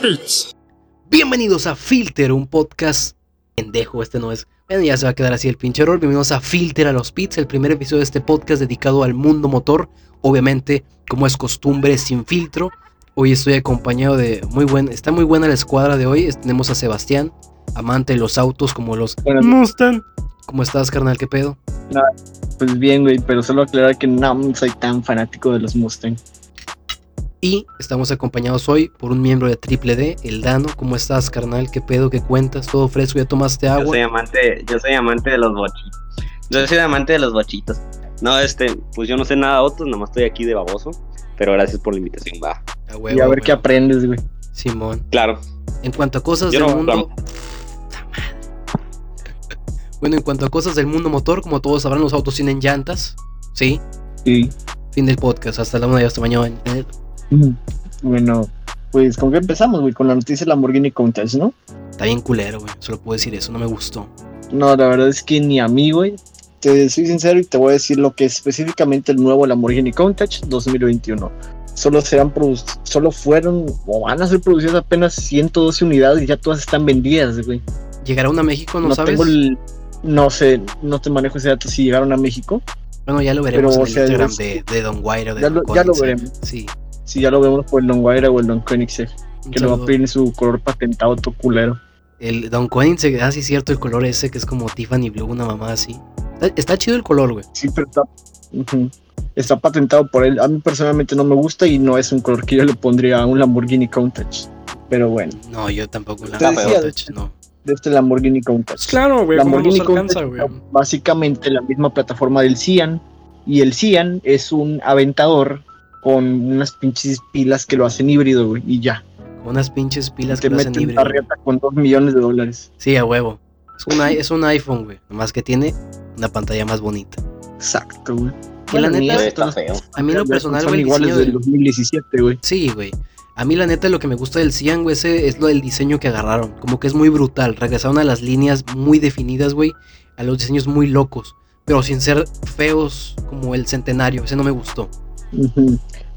pits. Bienvenidos a Filter, un podcast pendejo, este no es. Bueno, ya se va a quedar así el pinche error. Bienvenidos a Filter a los pits, el primer episodio de este podcast dedicado al mundo motor. Obviamente, como es costumbre, sin filtro. Hoy estoy acompañado de muy buen, está muy buena la escuadra de hoy. Tenemos a Sebastián, amante de los autos como los Mustang. ¿Cómo estás, carnal? ¿Qué pedo? pues bien, güey, pero solo aclarar que no soy tan fanático de los Mustang. Y estamos acompañados hoy por un miembro de Triple D, el Dano. ¿Cómo estás, carnal? ¿Qué pedo? ¿Qué cuentas? ¿Todo fresco? ¿Ya tomaste Yo agua? soy amante, yo soy amante de los bochitos. Yo soy amante de los bochitos. No, este, pues yo no sé nada de autos, nomás estoy aquí de baboso. Pero gracias por la invitación, va. A huevo, y a ver güey. qué aprendes, güey. Simón. Claro. En cuanto a cosas Yo del no- mundo. Bueno, en cuanto a cosas del mundo motor, como todos sabrán, los autos tienen llantas. Sí. Sí. Fin del podcast. Hasta la una de hasta mañana. Bueno, pues con qué empezamos, güey, con la noticia de Lamborghini Countach, ¿no? Está bien culero, güey. Solo puedo decir eso. No me gustó. No, la verdad es que ni a mí, güey. Te soy sincero y te voy a decir lo que es específicamente el nuevo Lamborghini Countach 2021. Solo serán solo fueron o van a ser producidas apenas 112 unidades y ya todas están vendidas, güey. ¿Llegará uno a México? ¿No, No, sabes? tengo el no sé, no te manejo ese dato si llegaron a México. Bueno, ya lo veremos Pero, en o sea, Instagram de, de Don Guairo. De Ya Don lo- ya lo veremos. Sí. Si ya lo vemos por el Don Guaira o el Don Koenigsegg, que le va a pedir su color patentado todo culero. El Don Koenigsegg, ah, sí, cierto, el color ese que es como Tiffany Blue, una mamá así. Está, está chido el color, güey. Sí, pero está, está patentado por él. A mí personalmente no me gusta y no es un color que yo le pondría a un Lamborghini Countach. Pero bueno, No, yo tampoco. La touch, no. de este Lamborghini Countach. Pues claro, güey, ¿cómo Lamborghini nos alcanza, Countach básicamente la misma plataforma del Cian. Y el Cian es un aventador con unas pinches pilas que lo hacen híbrido, güey. Y ya. Con unas pinches pilas te que lo hacen meten híbrido. riata con dos millones de dólares. Sí, a huevo. Es un, es un iPhone, güey. Nomás que tiene una pantalla más bonita. Exacto, güey. Que la neta- Está feo. A mí en lo personal, son güey, iguales diseño del del... 2017, güey. Sí, güey. A mí la neta lo que me gusta del Cian, güey, ese es lo del diseño que agarraron. Como que es muy brutal. Regresaron a las líneas muy definidas, güey. A los diseños muy locos. Pero sin ser feos como el centenario. Ese no me gustó.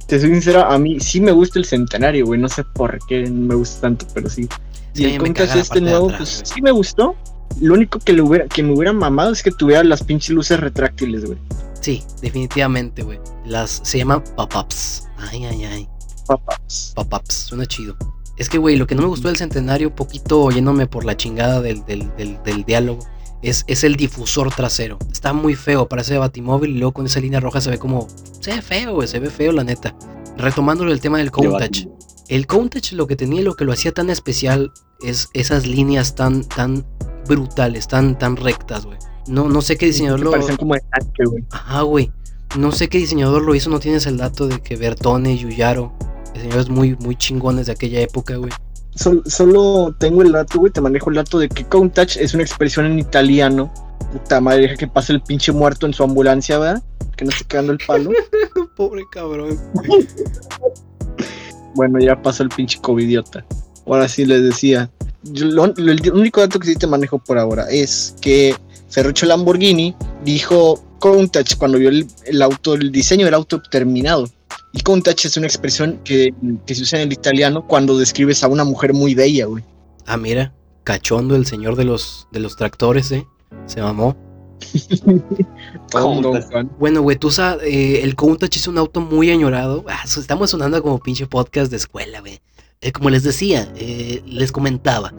Te soy sincera, a mí sí me gusta el centenario, güey. No sé por qué me gusta tanto, pero sí. Sí, y el la este nuevo, atrás, pues güey. sí me gustó. Lo único que, le hubiera, que me hubiera mamado es que tuviera las pinches luces retráctiles, güey. Sí, definitivamente, güey. Las se llaman pop-ups. Ay, ay, ay. Pop-ups, suena chido. Es que, güey, lo que no me gustó del centenario, poquito yéndome por la chingada del, del, del, del diálogo, es, es el difusor trasero. Está muy feo, parece de Batimóvil y luego con esa línea roja se ve como. Se ve feo, güey, se ve feo, la neta. Retomándolo el tema del Countach. El Countach lo que tenía y lo que lo hacía tan especial es esas líneas tan, tan brutales, tan, tan rectas, güey. No, no sé qué diseñador lo. parecen como de tanque, güey. Ajá, güey. No sé qué diseñador lo hizo, no tienes el dato de que Bertone, Yuyaro, diseñadores muy, muy chingones de aquella época, güey. Sol- solo tengo el dato, güey. Te manejo el dato de que Countach es una expresión en italiano. Puta madre, deja que pase el pinche muerto en su ambulancia, ¿verdad? Que no esté quedando el palo. Pobre cabrón. Bueno, ya pasó el pinche covidiota. Ahora sí les decía. yo lo- lo- el único dato que sí te manejo por ahora es que Ferruccio Lamborghini dijo Countach cuando vio el, el auto, el diseño del auto terminado. Y Countach es una expresión que, que se usa en el italiano cuando describes a una mujer muy bella, güey. Ah, mira, cachondo el señor de los, de los tractores, eh. Se mamó. Bueno, güey, tú sabes, eh, el Countach es un auto muy añorado. Ah, estamos sonando como pinche podcast de escuela, güey. Eh, como les decía, eh, les comentaba.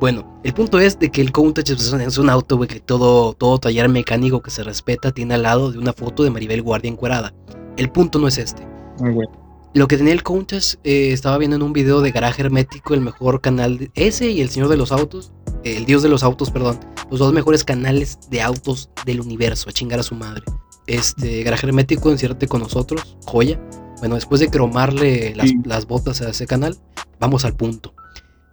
Bueno, el punto es de que el Countach es un, es un auto, güey, que todo, todo taller mecánico que se respeta tiene al lado de una foto de Maribel Guardia encuerada. El punto no es este. Bueno. Lo que tenía el Countach, eh, estaba viendo en un video de Garaje Hermético, el mejor canal, de- ese y el Señor de los Autos, eh, el Dios de los Autos, perdón, los dos mejores canales de autos del universo, a chingar a su madre. Este, Garaje Hermético, enciérrate con nosotros, joya. Bueno, después de cromarle las, Sí. las botas a ese canal, vamos al punto.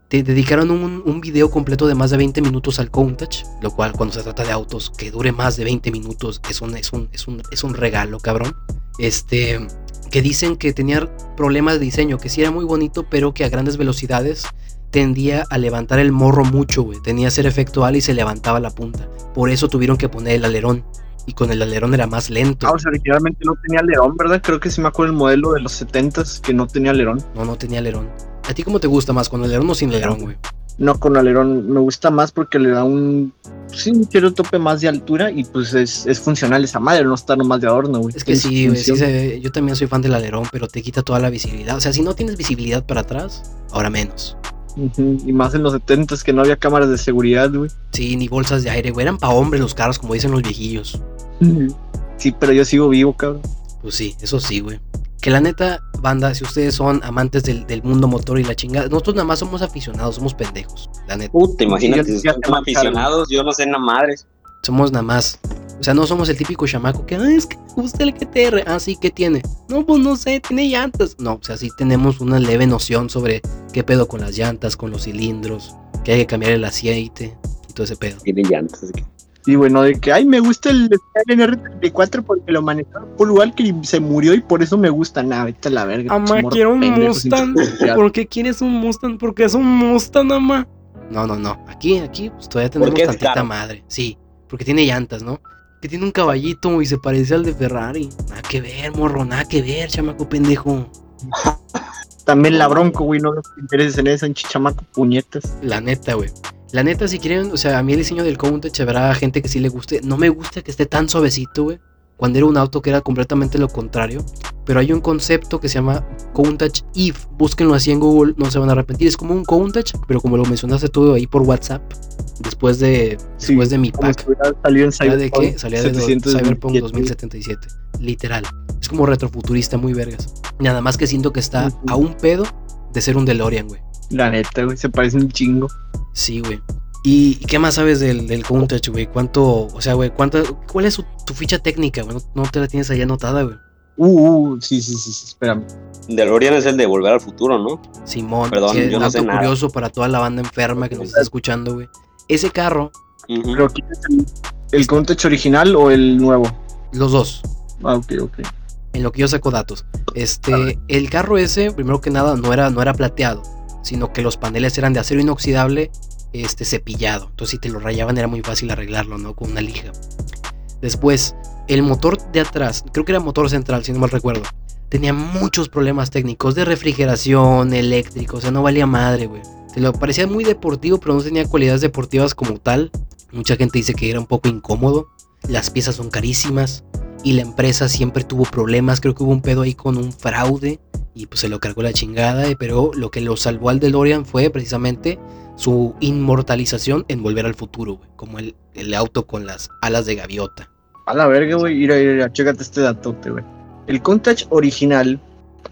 Te dedicaron un, un video completo de más de 20 minutos al Countach, lo cual cuando se trata de autos que dure más de 20 minutos es un, es un, es un, es un regalo, cabrón. Este, que dicen que tenía problemas de diseño, que sí era muy bonito, pero que a grandes velocidades tendía a levantar el morro mucho, güey. Tenía ese efecto ala y se levantaba la punta. Por eso tuvieron que poner el alerón. Y con el alerón era más lento. Ah, o sea, originalmente no tenía alerón, ¿verdad? Creo que sí me acuerdo el modelo de los 70s que no tenía alerón. No, no tenía alerón. ¿A ti cómo te gusta más, con alerón o sin alerón, güey? No con alerón, me gusta más porque le da un. Sí, un cierto tope más de altura y pues es, es funcional esa madre, no está nomás de adorno, güey. Es que sí, güey, sí función. se- yo también soy fan del alerón, pero te quita toda la visibilidad. O sea, si no tienes visibilidad para atrás, ahora menos. Y más en los 70 que no había cámaras de seguridad, güey. Sí, ni bolsas de aire, güey. Eran para hombres los carros, como dicen los viejillos. Sí, pero yo sigo vivo, cabrón. Pues sí, eso sí, güey. Que la neta, banda, si ustedes son amantes del, del mundo motor y la chingada, nosotros nada más somos aficionados, somos pendejos. La neta, Puta, imagínate, Ya- si te marcaron. aficionados, yo no sé nada madres. somos nada más. O sea, no somos el típico chamaco que, "Ay, es que me gusta el GTR. Ah, sí, ¿qué tiene? No, pues no sé, tiene llantas. No, o sea, sí tenemos una leve noción sobre qué pedo con las llantas, con los cilindros, que hay que cambiar el aceite y todo ese pedo. Tienen llantas. así que- Y bueno, de que, ay, me gusta el LNR34 porque lo manejaba Paul Walker y se murió y por eso me gusta. Nada, vete a la verga. Morro quiero un pendejo, Mustang. ¿Por qué quieres un Mustang? Porque es un Mustang, mamá. No, no, no. Aquí, aquí, pues todavía tenemos tantita caro. madre. Sí, porque tiene llantas, ¿no? Que tiene un caballito y se parece al de Ferrari. Nada que ver, morro, nada que ver, chamaco pendejo. También la bronco, güey, no te intereses en eso, en chichamaco, puñetas. La neta, güey. La neta, si quieren, o sea, a mí el diseño del Countach habrá gente que sí le guste. No me gusta que esté tan suavecito, güey. Cuando era un auto que era completamente lo contrario. Pero hay un concepto que se llama Countach If. Búsquenlo así en Google, no se van a arrepentir. Es como un Countach, pero como lo mencionaste tú ahí por WhatsApp. Después de, Sí, después de mi pack. salido en ¿Sabes de Cyberpunk qué? Salía de do- 717. Cyberpunk 2077. Literal. Es como retrofuturista muy vergas. Nada más que siento que está a un pedo de ser un DeLorean, güey. La neta, güey, se parece un chingo. Sí, güey. ¿Y qué más sabes del, del Countach, güey? ¿Cuánto, o sea, güey, cuánto, cuál es su- tu ficha técnica, güey? No, no te la tienes ahí anotada, güey. Uh, uh, sí, sí, sí, sí, espérame. DeLorean es el de Volver al Futuro, ¿no? Simón, Perdón, sí, yo no sé dato nada. curioso para toda la banda enferma que nos está escuchando, güey. Ese carro, Ujú. Pero ¿quién es el, el Countach original o el nuevo? los dos, Ah, ok, ok. en lo que yo saco datos. Este, el carro ese, primero que nada, no era, no era plateado, sino que los paneles eran de acero inoxidable, este, cepillado. Entonces, si te lo rayaban, era muy fácil arreglarlo, ¿no? Con una lija. Después, el motor de atrás, creo que era motor central, si no mal recuerdo, tenía muchos problemas técnicos de refrigeración, eléctrico, o sea, no valía madre, güey. Te lo parecía muy deportivo, pero no tenía cualidades deportivas como tal. Mucha gente dice que era un poco incómodo. Las piezas son carísimas y la empresa siempre tuvo problemas. Creo que hubo un pedo ahí con un fraude y pues se lo cargó la chingada. Pero lo que lo salvó al DeLorean fue precisamente su inmortalización en Volver al Futuro, güey. Como el, el auto con las alas de gaviota. A la verga, güey. Mira, mira, chécate este datote, güey. El Countach original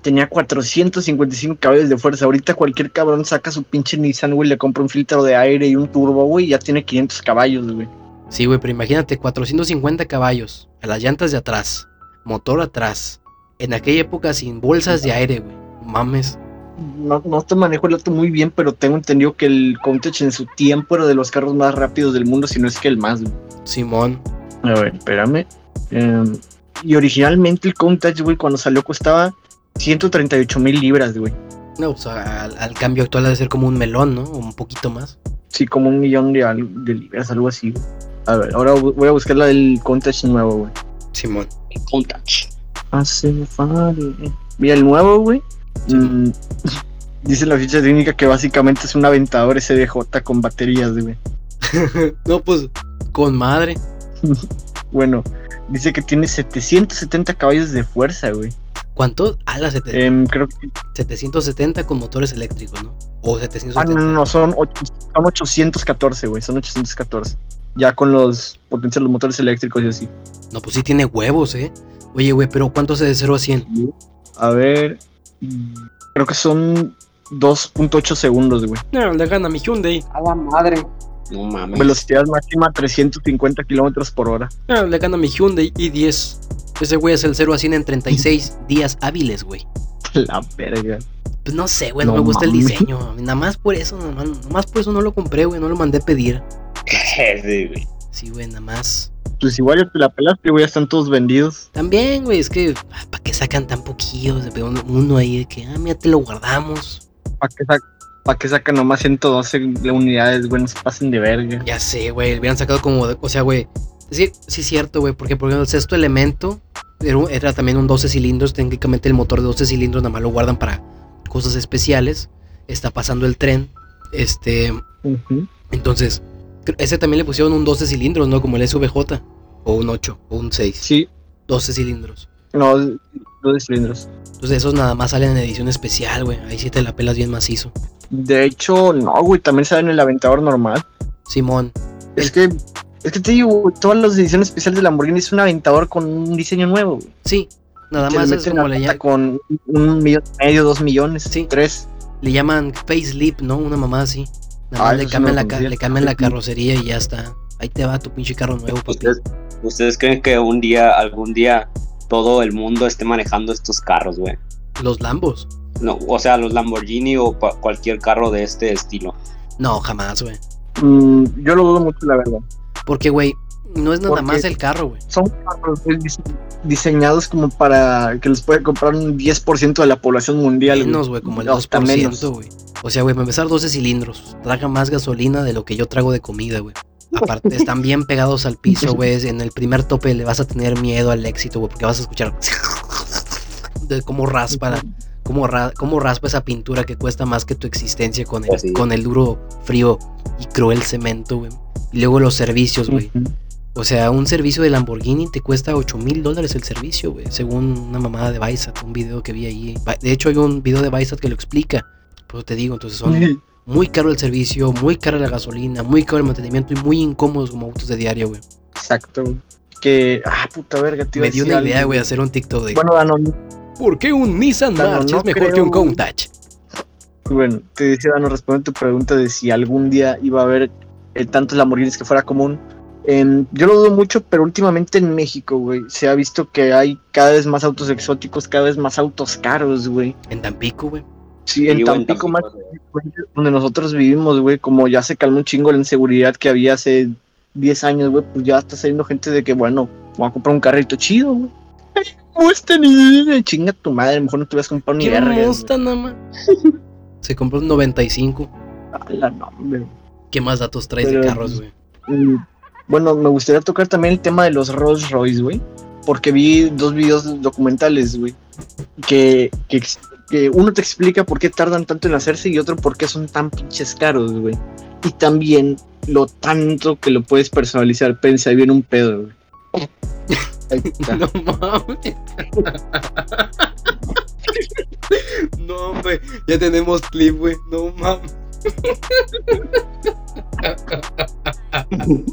tenía 455 caballos de fuerza. Ahorita cualquier cabrón saca su pinche Nissan, güey, le compra un filtro de aire y un turbo, güey, y ya tiene 500 caballos, güey. Sí, güey, pero imagínate, 450 caballos a las llantas de atrás, motor atrás, en aquella época sin bolsas de aire, güey. Mames. No, no te manejo el auto muy bien, pero tengo entendido que el Countach en su tiempo era de los carros más rápidos del mundo, si no es que el más, güey. Simón. A ver, espérame. Em, y originalmente el Countach, güey, cuando salió costaba 138 mil libras, güey. No, pues al, al cambio actual ha de ser como un melón, ¿no? O un poquito más. Sí, como un millón de, libras, algo así, güey. A ver, ahora voy a buscar la del Countach nuevo, güey. Simón. Countach. Hace falta. Mira, el nuevo, güey. Sí. mm, dice la ficha técnica que básicamente es un aventador SDJ con baterías, güey. no, pues, con madre. Bueno, dice que tiene 770 caballos de fuerza, güey. ¿Cuánto? A las Em, creo que. 770 con motores eléctricos, ¿no? O Ah, 770. no, no, no, son, ocho- son 814, güey. Son 814. Ya con los potencias los motores eléctricos y así. No, pues sí tiene huevos, ¿eh? Oye, güey, pero ¿cuánto se de 0 a 100? A ver. Creo que son 2.8 segundos, güey. No, le gana mi Hyundai. A la madre. No mames. Velocidad máxima 350 kilómetros por hora. No, le gana mi Hyundai i10. Ese güey es el 0 a 100 en 36 días hábiles, güey. La verga. Pues no sé, güey, no, No me gusta el diseño. Nada más por eso, nada más, nada más por eso no lo compré, güey. No lo mandé a pedir. Sí, güey. Sí, güey, nada más. Pues igual ya te la pelaste, güey. Ya están todos vendidos. También, güey, es que, ¿para qué sacan tan poquillos? Uno, uno ahí de que, ah, mira, te lo guardamos. ¿Para qué, sac- pa' qué sacan nomás 112 unidades, güey? No se pasen de verga. Ya sé, güey, hubieran sacado como, o sea, güey. Sí, sí es cierto, güey, porque por ejemplo el sexto elemento era, también un 12 cilindros. Técnicamente el motor de 12 cilindros nada más lo guardan para cosas especiales. está pasando el tren. Este, entonces, ese también le pusieron un 12 cilindros, ¿no? Como el SVJ. O un 8, o un 6. Sí, 12 cilindros. no, dos cilindros. Entonces esos nada más salen en edición especial, güey. Ahí sí te la pelas bien macizo. De hecho, no, güey, también sale en el Aventador normal. Simón. Es que, es que te digo, todas las ediciones especiales de Lamborghini es un Aventador con un diseño nuevo, güey. Sí. Nada más es como le, pata lla- con un millón y medio, dos millones, Sí. tres. le llaman facelift, ¿no? Una mamá así. Nada Ah, le cambian, la, le cambian carrocería y ya está. Ahí te va tu pinche carro nuevo, papi. ¿Ustedes, ¿Ustedes creen que un día, algún día, todo el mundo esté manejando estos carros, güey? Los Lambos. No, o sea, los Lamborghini o cua- cualquier carro de este estilo. No, jamás, güey. Mm, yo lo dudo mucho, la verdad. Porque, güey, no es nada más el carro, güey. Son carros diseñados como para que los puede comprar un 10% de la población mundial. güey. Menos, güey, como el Hasta 2%, menos. güey. O sea, güey, para empezar 12 cilindros. Traga más gasolina de lo que yo trago de comida, güey. Aparte, están bien pegados al piso, güey. En el primer tope le vas a tener miedo al éxito, güey, porque vas a escuchar de cómo raspa, la- cómo, ra- cómo raspa esa pintura que cuesta más que tu existencia con el, con el duro, frío y cruel cemento, güey. Y luego los servicios, güey. O sea, un servicio de Lamborghini te cuesta 8 mil dólares el servicio, güey. Según una mamada de Bysat, un video que vi ahí. De hecho, hay un video de Bysat que lo explica. Pues te digo, entonces son muy caro el servicio, muy cara la gasolina, muy caro el mantenimiento y muy incómodos como autos de diario, güey. Exacto. Que, ah, puta verga, tío. Me dio una idea, güey, hacer un TikTok de Bueno, Dano, ¿Por qué un Nissan March no es mejor que un Countach? bueno, te decía, Dano, responde tu pregunta de si algún día iba a haber eh, tantos Lamborghinis que fuera común. Yo lo dudo mucho, pero últimamente en México, güey, se ha visto que hay cada vez más autos exóticos, cada vez más autos caros, güey. En Tampico, güey. Sí, en Tampico, más güey. donde nosotros vivimos, güey, como ya se calmó un chingo la inseguridad que había hace 10 años, güey, pues ya está saliendo gente de que, bueno, voy a comprar un carrito chido, güey. Ay, Mustang, y chinga tu madre, mejor no te vas a comprar ni ¿Qué verga. güey. Mustang, nada más? Se compró un 95. Ala, no, hombre. ¿Qué más datos traes de carros, güey? Bueno, me gustaría tocar también el tema de los Rolls Royce, güey. Porque vi dos videos documentales, güey. Que, que, uno te explica por qué tardan tanto en hacerse y otro por qué son tan pinches caros, güey. Y también lo tanto que lo puedes personalizar. Pensa, ahí viene un pedo, güey. No mames. No, güey. Ya tenemos clip, güey. No mames.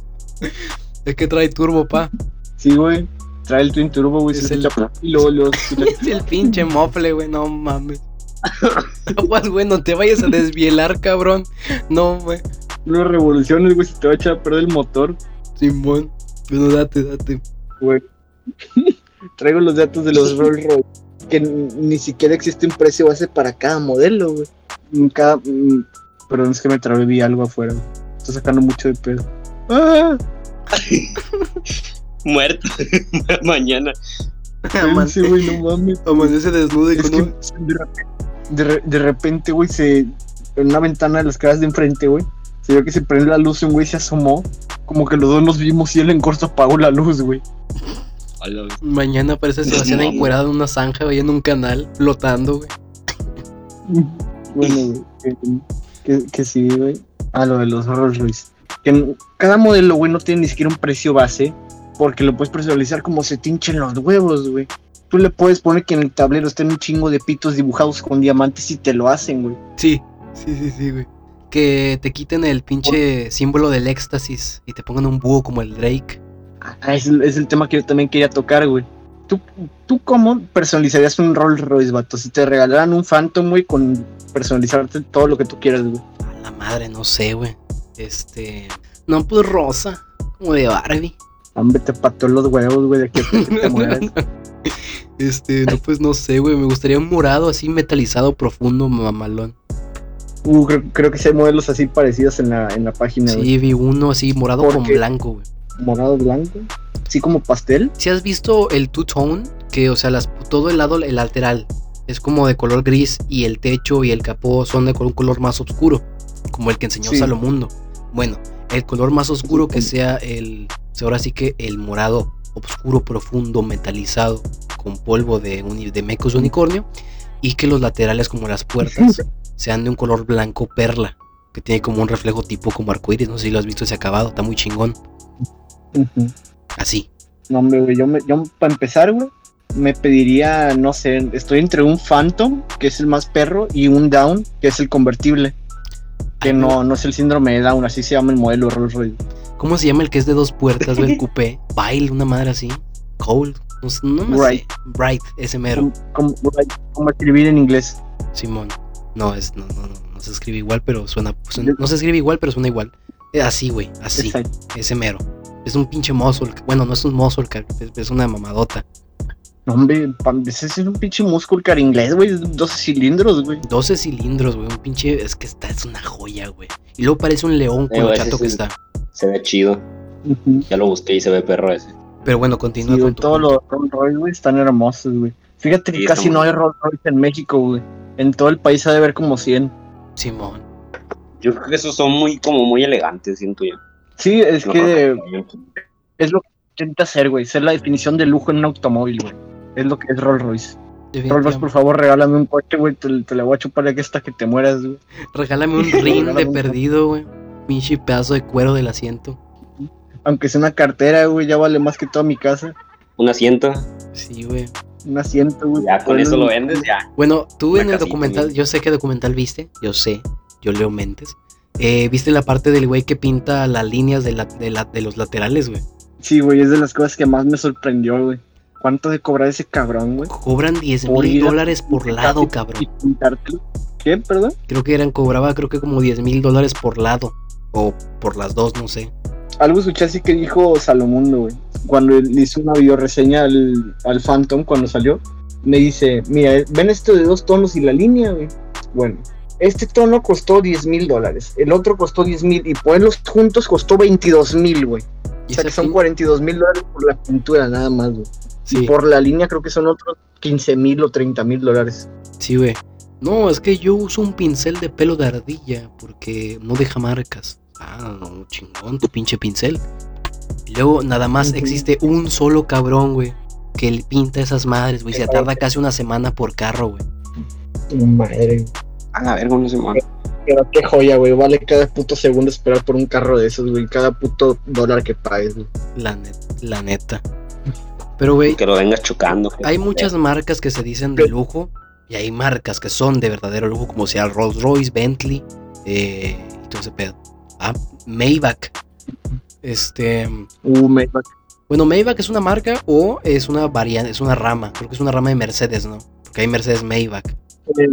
Es que trae turbo, pa. Sí, güey. Trae el Twin Turbo, güey. Es se el- escucha- Y luego lo escucha- Es el pinche mofle, güey. No mames. Aguas, güey. No te vayas a desvielar, cabrón. No, güey. luego revoluciones, güey. Se te va a echar a perder el motor, Simón. Bueno, date, date. güey. Traigo los datos de los Rolls Royce. Que ni siquiera existe un precio base para cada modelo, güey. Cada. mm, Perdón, es que me trabé, vi algo afuera. Está sacando mucho de pedo. ¡Ah! Muerto. Mañana. Aman- Sí, güey, no mames. Amanece desnudo y Es con un. de repente, de, re- de repente, güey, se. En una ventana de las casas de enfrente, güey. Se vio que se prendió la luz y un güey se asomó. Como que los dos nos vimos y él en corto apagó la luz, güey. Mañana parece Sebastián encuerado en una zanja, güey, en un canal, flotando, güey. Bueno, güey. Que, que, que sí, güey. Ah, lo de los Rolls Royce. Que cada modelo, güey, no tiene ni siquiera un precio base. Porque lo puedes personalizar como se te hinchen los huevos, güey. Tú le puedes poner que en el tablero estén un chingo de pitos dibujados con diamantes y te lo hacen, güey. Sí, sí, sí, sí, güey. Que te quiten el pinche símbolo del éxtasis y te pongan un búho como el Drake. Ah, es, el- es el tema que yo también quería tocar, güey. ¿Tú, ¿Tú cómo personalizarías un Rolls Royce, vato? Si te regalaran un Phantom, güey, con personalizarte todo lo que tú quieras, güey. A la madre, no sé, güey. Este. No, pues rosa, como de Barbie. Hombre, te pató los huevos, güey, de que te. Este, no, pues no sé, güey. Me gustaría un morado así metalizado profundo, mamalón. Uh, creo, creo que sí hay modelos así parecidos en la, en la página. Sí, vi uno así morado ¿Por con qué? blanco, güey. Morado blanco. Sí, como pastel. Si has visto el two-tone, que, o sea, las, todo el lado, el lateral, es como de color gris y el techo y el capó son de un color más oscuro, como el que enseñó Sí. Salomundo. Bueno, el color más oscuro que sea el, ahora sí que el morado oscuro, profundo, metalizado, con polvo de, uni- de mecos de unicornio, y que los laterales como las puertas sean de un color blanco perla, que tiene como un reflejo tipo como arcoíris, no sé si lo has visto ese acabado, está muy chingón. Así. No, hombre, güey, yo, me- yo para empezar, güey, me pediría, no sé, estoy entre un Phantom, que es el más perro, y un Down, que es el convertible. Que no, no es el síndrome de Down, así se llama el modelo Rolls Royce. ¿Cómo se llama el que es de dos puertas, güey? El coupé. Bile, una madre así. Cold. No, no me Bright. sé. Bright, ese mero. Como, como, como escribir en inglés. Simón. No, es, no, no, no, no se escribe igual, pero suena, suena- No se escribe igual, pero suena igual. Eh, Así, güey. Así. Exacto. Ese mero. Es un pinche muscle. Bueno, no es un muscle es una mamadota. No, hombre, ese es un pinche muscle car inglés, güey, 12 cilindros, güey. 12 cilindros, güey. Un pinche. Es que está, es una joya, güey. Y luego parece un león con Eh, lo güey, chato que está. Se ve chido. Ya lo busqué y se ve perro ese. Pero bueno, continúa Sí, güey, con tu. todos los Rolls Royce, güey, están hermosos, güey. Fíjate que casi no hay. Rolls Royce en México, güey. En todo el país ha de haber como 100. Simón. Yo creo que esos son muy, como muy elegantes, siento yo. Sí, es No, que no, es lo que intenta hacer, güey. Ser la definición de lujo en un automóvil, güey. Es lo que es Rolls Royce. Rolls Royce, por favor, regálame un coche, güey. Te, te la voy a chupar aquí hasta que te mueras, güey. Regálame un ring de un- perdido, güey. Pinche pedazo de cuero del asiento. Aunque sea una cartera, güey, ya vale más que toda mi casa. Un asiento, Sí, güey. Un asiento, güey. ya con eso lo vendes, ya. Bueno, tú Una en el documental, yo sé qué documental viste, yo sé, yo leo mentes. Eh, ¿Viste la parte del güey que pinta las líneas de, la, de, la- de los laterales, güey? Sí, güey, es de las cosas que más me sorprendió, güey. ¿Cuánto de cobrar ese cabrón, güey? Cobran 10 Por mil dólares por lado, cabrón. ¿Qué, perdón? Creo que eran, cobraba creo que como 10 mil dólares por lado. O por las dos, no sé. Algo escuché así que dijo Salomundo, güey. Cuando él hizo una videoreseña al, al Phantom cuando salió, me dice, mira, ven esto de dos tonos y la línea, güey. Bueno, este tono costó 10 mil dólares, el otro costó 10 mil y ponerlos juntos costó 22 mil, güey. O sea que son pin- 42 mil dólares por la pintura nada más, güey. Sí, Y por la línea creo que son otros 15 mil o 30 mil dólares. sí, güey. No, es que yo uso un pincel de pelo de ardilla porque no deja marcas. Ah, no, chingón, tu pinche pincel. Y luego nada más existe un solo cabrón, güey, que le pinta esas madres, güey. Se tarda casi una semana por carro, güey. Madre, A la verga, no se mueve. pero qué joya, güey. Vale cada puto segundo esperar por un carro de esos, güey. Cada puto dólar que pagues, güey. La, net- la neta. Pero, güey, Que lo vengas chocando. hay muchas marcas que se dicen de lujo y hay marcas que son de verdadero lujo, como sea Rolls Royce, Bentley eh, y todo ese pedo. Ah, Maybach. Este. Uh, Maybach. Bueno, Maybach es una marca o es una variante, es una rama. Creo que es una rama de Mercedes, ¿no? Porque hay Mercedes Maybach. Eh,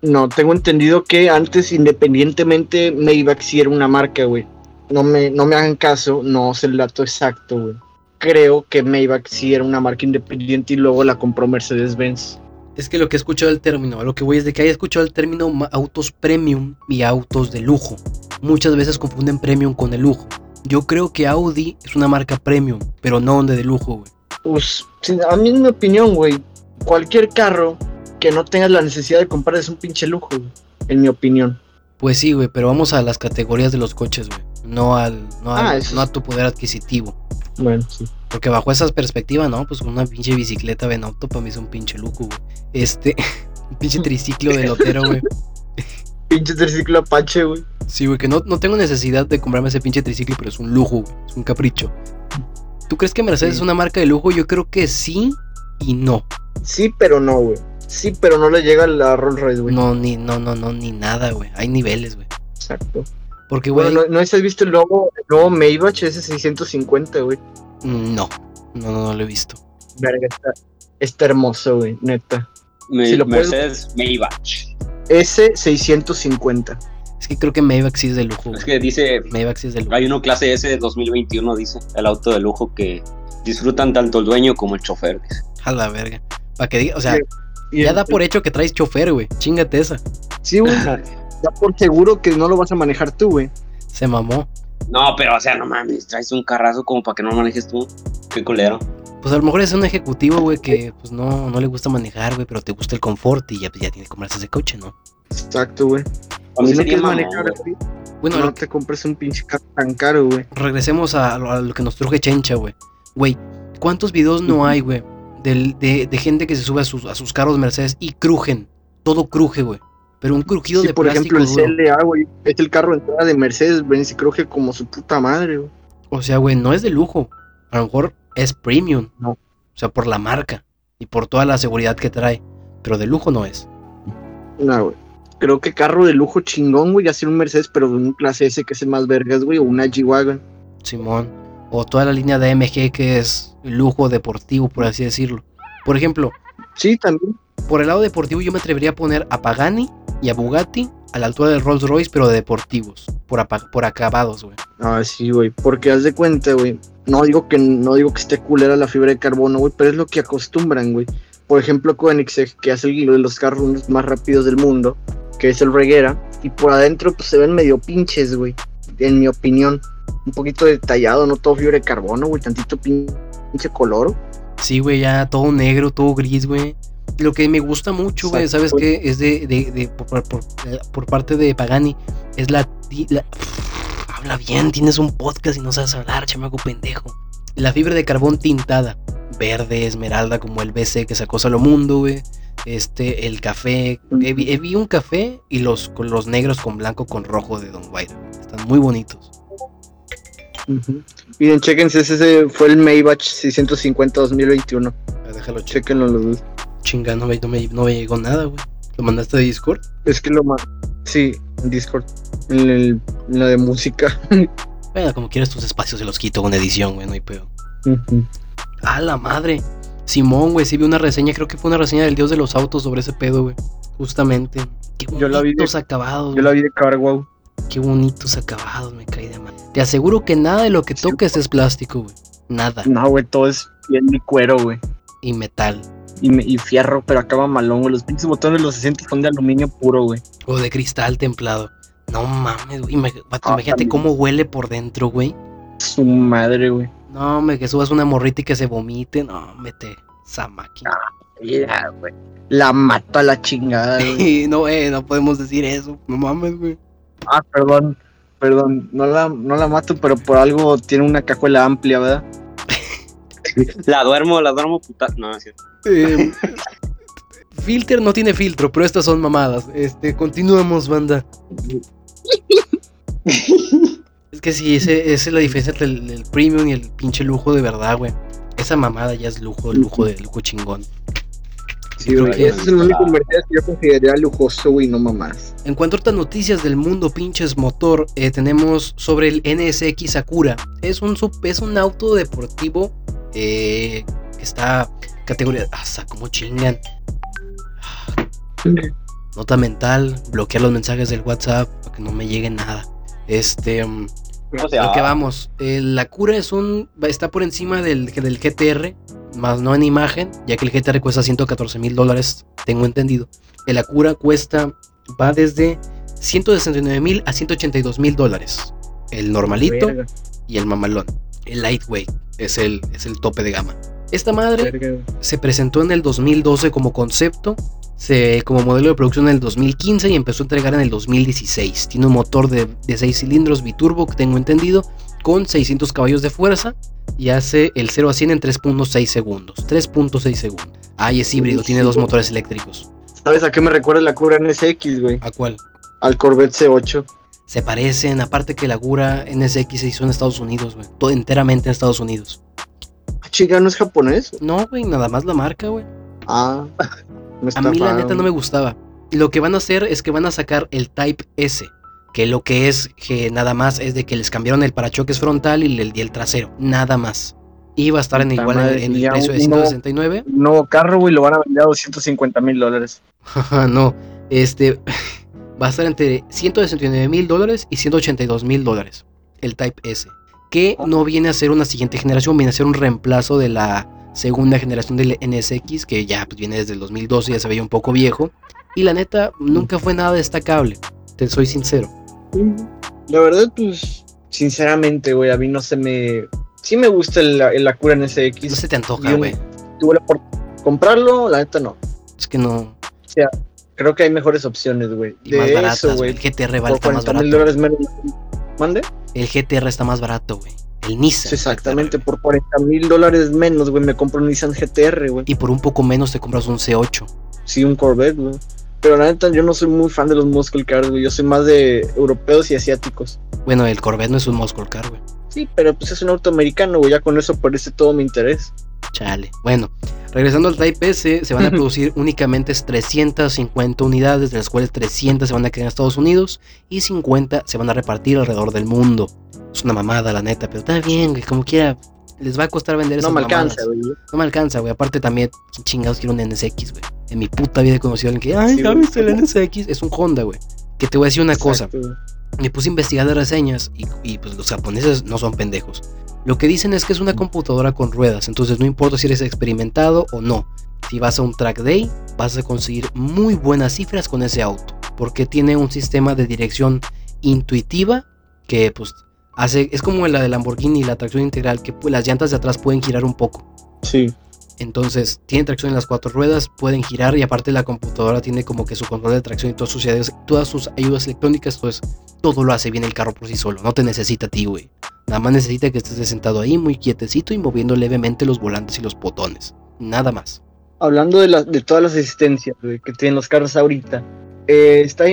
no, tengo entendido que antes, independientemente, Maybach sí era una marca, güey. No me, no me hagan caso, no sé el dato exacto, güey. Creo que Maybach sí era una marca independiente y luego la compró Mercedes-Benz. Es que lo que he escuchado el término, a lo que voy es de que haya escuchado el término autos premium y autos de lujo. Muchas veces confunden premium con el lujo. Yo creo que Audi es una marca premium, pero no de lujo, güey. Pues, a mí en mi opinión, güey, cualquier carro que no tengas la necesidad de comprar es un pinche lujo, güey. En mi opinión. Pues sí, güey, pero vamos a las categorías de los coches, güey. No al, no, al- Ah, no a tu poder adquisitivo. Bueno, sí. Porque bajo esa perspectiva, no, pues una pinche bicicleta Benotto para mí es un pinche lujo, güey. Este, un pinche triciclo de lotero, güey. Pinche triciclo Apache, güey. Sí, güey, que no, no tengo necesidad de comprarme ese pinche triciclo, pero es un lujo, güey. Es un capricho. ¿Tú crees que Mercedes Sí. es una marca de lujo? Yo creo que sí y no. Sí, pero no, güey. Sí, pero no le llega la Rolls Royce, güey. No, ni, no, no, no, ni nada, güey. Hay niveles, güey. Exacto. Porque, güey, Bueno, ¿no, ¿no has visto el nuevo, el nuevo Maybach S650, güey? no, no, no, no lo he visto. Verga, está, está hermoso, güey, neta. Me- Si lo puedes- Mercedes Maybach. S650. Es que creo que Maybach sí es de lujo, Es que dice, Maybach sí es de lujo. hay uno clase S de 2021, dice, el auto de lujo que disfrutan tanto el dueño como el chofer. dice. A la verga. Para que diga, o sea, ya el- da por hecho que traes chofer, güey. Chingate esa. Sí, güey. Da por seguro que no lo vas a manejar tú, güey. Se mamó. No, pero o sea, no mames, traes un carrazo como para que no lo manejes tú. Qué culero. Pues a lo mejor es un ejecutivo, güey, que pues no, no le gusta manejar, güey, pero te gusta el confort y ya, pues, ya tiene que comprarse ese coche, ¿no? Exacto, güey. A mí Si no quieres mamón, manejar güey. así, Bueno, no te compres un pinche carro tan caro, güey. regresemos a, lo- a lo que nos truje Chencha, güey. Güey, ¿cuántos videos no hay, güey? del- De, de gente que se sube a sus, a sus carros Mercedes y crujen. Todo cruje, güey. Pero un crujido Sí, de por plástico ejemplo, el. CLA, güey, es el carro de entrada de Mercedes, Benz, y cruje como su puta madre, güey. O sea, güey, no es de lujo. A lo mejor es premium. No. O sea, por la marca y por toda la seguridad que trae. Pero de lujo no es. No, güey. Creo que carro de lujo chingón, güey, ya sea un Mercedes, pero de un clase S que es el más vergas, güey, o una G-Wagon. Simón. O toda la línea de AMG que es lujo deportivo, por así decirlo. Por ejemplo, Sí, también. por el lado deportivo yo me atrevería a poner a Pagani y a Bugatti a la altura del Rolls Royce, pero de deportivos. Por, por acabados, güey. Ah, sí, güey, porque haz de cuenta, güey. No digo que no digo que esté culera la fibra de carbono, güey, pero es lo que acostumbran, güey. Por ejemplo, Koenigsegg, que hace el- los carros más rápidos del mundo, que es el Reguera, y por adentro pues se ven medio pinches, güey, en mi opinión. Un poquito detallado, no todo fibra de carbono, güey, tantito pin- pinche color. Sí, güey, ya todo negro, todo gris, güey. Lo que me gusta mucho, güey, ¿sabes qué? Es de, de, de- por, por- por- eh, parte de Pagani. Es la, Habla bien, tienes un podcast y no sabes hablar, chamaco pendejo. La fibra de carbón tintada. Verde, esmeralda, como el BC que sacó Salomundo, güey. Este, el café. vi, vi un café y los, con los negros con blanco con rojo de Don White. Están muy bonitos. Miren, chequense, ese fue el Maybach 650 2021. Ah, Déjalo. Chequenlo los dos. Chinga, no me, no me- no me llegó nada, güey. ¿Lo mandaste de Discord? Es que lo más. Sí, en Discord. En, el- en la de música. Bueno, como quieras tus espacios se los quito con edición, güey, no hay pedo. ¡Ah, la madre! Simón, güey, sí vi una reseña, creo que fue una reseña del dios de los autos sobre ese pedo, güey. Justamente. Qué Yo la vi de- bonitos acabados, Yo la vi de Car Wow. Qué bonitos acabados, me caí de mal. Te aseguro que nada de lo que toques es plástico, güey. Nada. No, güey, todo es piel y cuero, güey. Y metal. Y, me- y fierro, pero acaba malón, güey. Los pinches botones los asientos son de aluminio puro, güey. O de cristal templado. No mames, güey. Ima- vato, Ah, Imagínate también. cómo huele por dentro, güey. Su madre, güey. No, me que subas una morrita y que se vomite. No, mete esa máquina. Mira, güey. La mato a la chingada, güey. no, eh, no podemos decir eso. No mames, güey. ah, perdón. Perdón, no la, no la mato, pero por algo tiene una cajuela amplia, ¿verdad? La duermo, la duermo puta. No, no es cierto. Eh, filter no tiene filtro, pero estas son mamadas. Este, continuemos, banda. Es que sí, ese, esa es la diferencia entre el, el premium y el pinche lujo de verdad, güey. Esa mamada ya es lujo, lujo de lujo chingón. Sí, creo que- Ese es el único Mercedes que yo consideraría lujoso, güey, no mamás. En cuanto a otras noticias del mundo pinches motor, eh, tenemos sobre el NSX Sakura. Es un, sub- es un auto deportivo eh, que está categoría... ¡Hasta cómo chingan! Nota mental, bloquear los mensajes del WhatsApp para que no me llegue nada. Este, mm, O sea, lo que vamos, eh, la cura es un, está por encima del, del GTR, más no en imagen, ya que el GTR cuesta 114 mil dólares, tengo entendido. El Acura cuesta, va desde 169 mil a 182 mil dólares. El normalito Verga, y el mamalón. El lightweight es el, es el tope de gama. Esta madre verga, se presentó en el 2012 como concepto, se, como modelo de producción en el 2015 y empezó a entregar en el 2016. Tiene un motor de, de 6 cilindros biturbo, que tengo entendido, con 600 caballos de fuerza y hace el 0 a 100 en 3.6 segundos. 3.6 segundos. Ah, y es híbrido, tiene dos motores eléctricos. ¿Sabes a qué me recuerda la cura NSX, güey? ¿A cuál? Al Corvette C8. Se parecen, aparte que la Gura NSX se hizo en Estados Unidos, güey. Todo enteramente en Estados Unidos. Ah, Chica, ¿no es japonés? No, güey, nada más la marca, güey. Ah, me A mí la neta no me gustaba. Y lo que van a hacer es que van a sacar el Type S. Que lo que es que nada más es de que les cambiaron el parachoques frontal y el, y el trasero. Nada más. Y va a estar en igual en, madre, en el precio de uno- 169. Un nuevo carro, güey, lo van a vender a 250 mil dólares. Ajá, no. Este va a estar entre 169 mil dólares y 182 mil dólares. El Type S. Que no viene a ser una siguiente generación, viene a ser un reemplazo de la segunda generación del NSX, que ya pues, viene desde el 2012, ya se veía un poco viejo. Y la neta, nunca fue nada destacable. Te soy sincero. La verdad, pues, sinceramente, güey, a mí no se me... Sí me gusta el, el Acura NSX. No se te antoja, güey. Tuve la por comprarlo, la neta no. Es que no. Creo que hay mejores opciones, güey. Y más De baratas, eso, güey. El GTR vale más 40 mil barato. dólares menos. ¿Mande? El GTR está más barato, güey. El Nissan. Sí, exactamente, GTR, por 40 mil dólares menos, güey, me compro un Nissan GTR, güey. Y por un poco menos te compras un C8. Sí, un Corvette, güey. Pero la neta, yo no soy muy fan de los muscle cars, güey. Yo soy más de europeos y asiáticos. Bueno, el Corvette no es un muscle car, güey. Sí, pero pues es un auto americano, güey. Ya con eso parece todo mi interés. Chale. Bueno, regresando al Type S, se van a producir únicamente 350 unidades, de las cuales 300 se van a quedar en Estados Unidos y 50 se van a repartir alrededor del mundo. Es una mamada, la neta, pero está bien, güey, como quiera. Les va a costar vender esas No me alcanza, güey. No me alcanza, güey. Aparte también, ¿quién chingados quiero un NSX, güey? En mi puta vida he conocido a alguien que, ay, Sí, ¿ya viste el NSX? Es un Honda, güey. Que te voy a decir una cosa. Exacto. Me puse a investigar de reseñas y, y, pues los japoneses no son pendejos. Lo que dicen es que es una computadora con ruedas, entonces no importa si eres experimentado o no. Si vas a un track day, vas a conseguir muy buenas cifras con ese auto, porque tiene un sistema de dirección intuitiva que pues hace es como la de Lamborghini, la tracción integral, que pues, las llantas de atrás pueden girar un poco. Sí. Entonces, tiene tracción en las cuatro ruedas, pueden girar y aparte la computadora tiene como que su control de tracción y todas sus, ayudas- electrónicas, entonces todo lo hace bien el carro por sí solo, no te necesita a ti, güey. Nada más necesita que estés sentado ahí muy quietecito y moviendo levemente los volantes y los botones. Nada más. Hablando de, la- de todas las asistencias güey, que tienen los carros ahorita, eh, está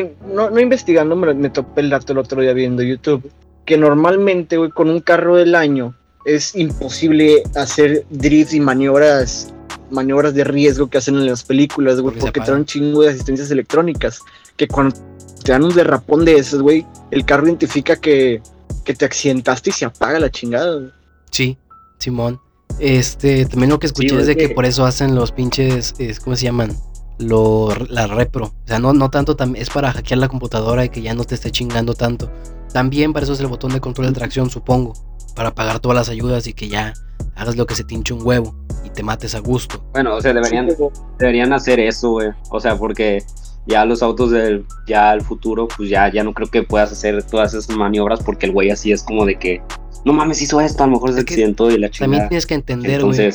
no investigando, me, me topé el dato el otro día viendo YouTube, que normalmente güey, con un carro del año es imposible hacer drifts y maniobras maniobras de riesgo que hacen en las películas, güey, Porque traen un chingo de asistencias electrónicas, que cuando te dan un derrapón de esos, güey, el carro identifica que, que te accidentaste y se apaga la chingada. güey. Sí, Simón. Este, también lo que escuché es de que que- por eso hacen los pinches, es, ¿cómo se llaman? Lo, la repro. O sea, no, no tanto, es para hackear la computadora y que ya no te esté chingando tanto. También para eso es el botón de control de tracción, supongo. Para pagar todas las ayudas y que ya hagas lo que se te hinche un huevo y te mates a gusto. Bueno, o sea, deberían, deberían hacer eso, güey. O sea, porque ya los autos del ya al futuro, pues ya, ya no creo que puedas hacer todas esas maniobras porque el güey así es como de que, no mames, hizo esto, a lo mejor se Es que accidentó y la También chingada. tienes que entender, güey,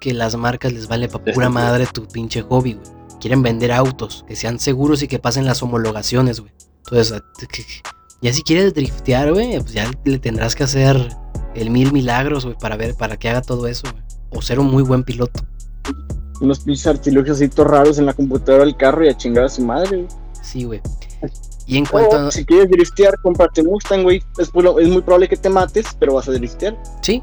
que las marcas les vale pa' Este, pura madre tu pinche hobby, güey. Quieren vender autos, que sean seguros y que pasen las homologaciones, güey. Entonces, ya si quieres driftear, güey, pues ya le tendrás que hacer el mil milagros, güey, para ver, para que haga todo eso, güey. O ser un muy buen piloto. unos pinches artilugios así todos raros en la computadora del carro y a chingar a su madre. güey. Sí, güey. Y en cuanto a... si quieres driftear, cómprate un Mustang, güey. Es, muy probable que te mates, pero vas a driftear. Sí,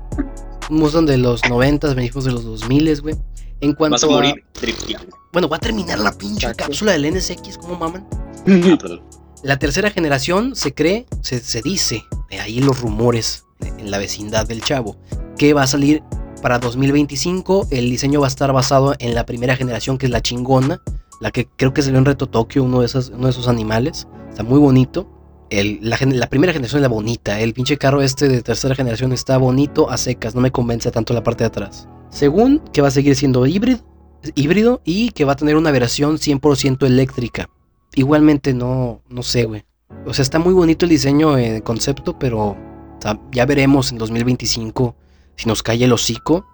un Mustang de los 90, venimos de los 2000, güey. En cuanto vas a morir drifteando. Bueno, va a terminar la pinche Exacto. cápsula del NSX, ¿cómo maman? Ah. La tercera generación se cree, se, dice, de ahí los rumores en la vecindad del chavo, que va a salir para 2025. El diseño va a estar basado en la primera generación, que es la chingona, la que creo que salió en Reto Tokio, uno de, esas, uno de esos animales. Está muy bonito. La primera generación es la bonita. El pinche carro este de tercera generación está bonito a secas. No me convence tanto la parte de atrás. Según que va a seguir siendo híbrido, híbrido y que va a tener una versión 100% eléctrica. Igualmente no, no sé, güey. O sea, está muy bonito el diseño en concepto, pero o sea, ya veremos en 2025 si nos cae el hocico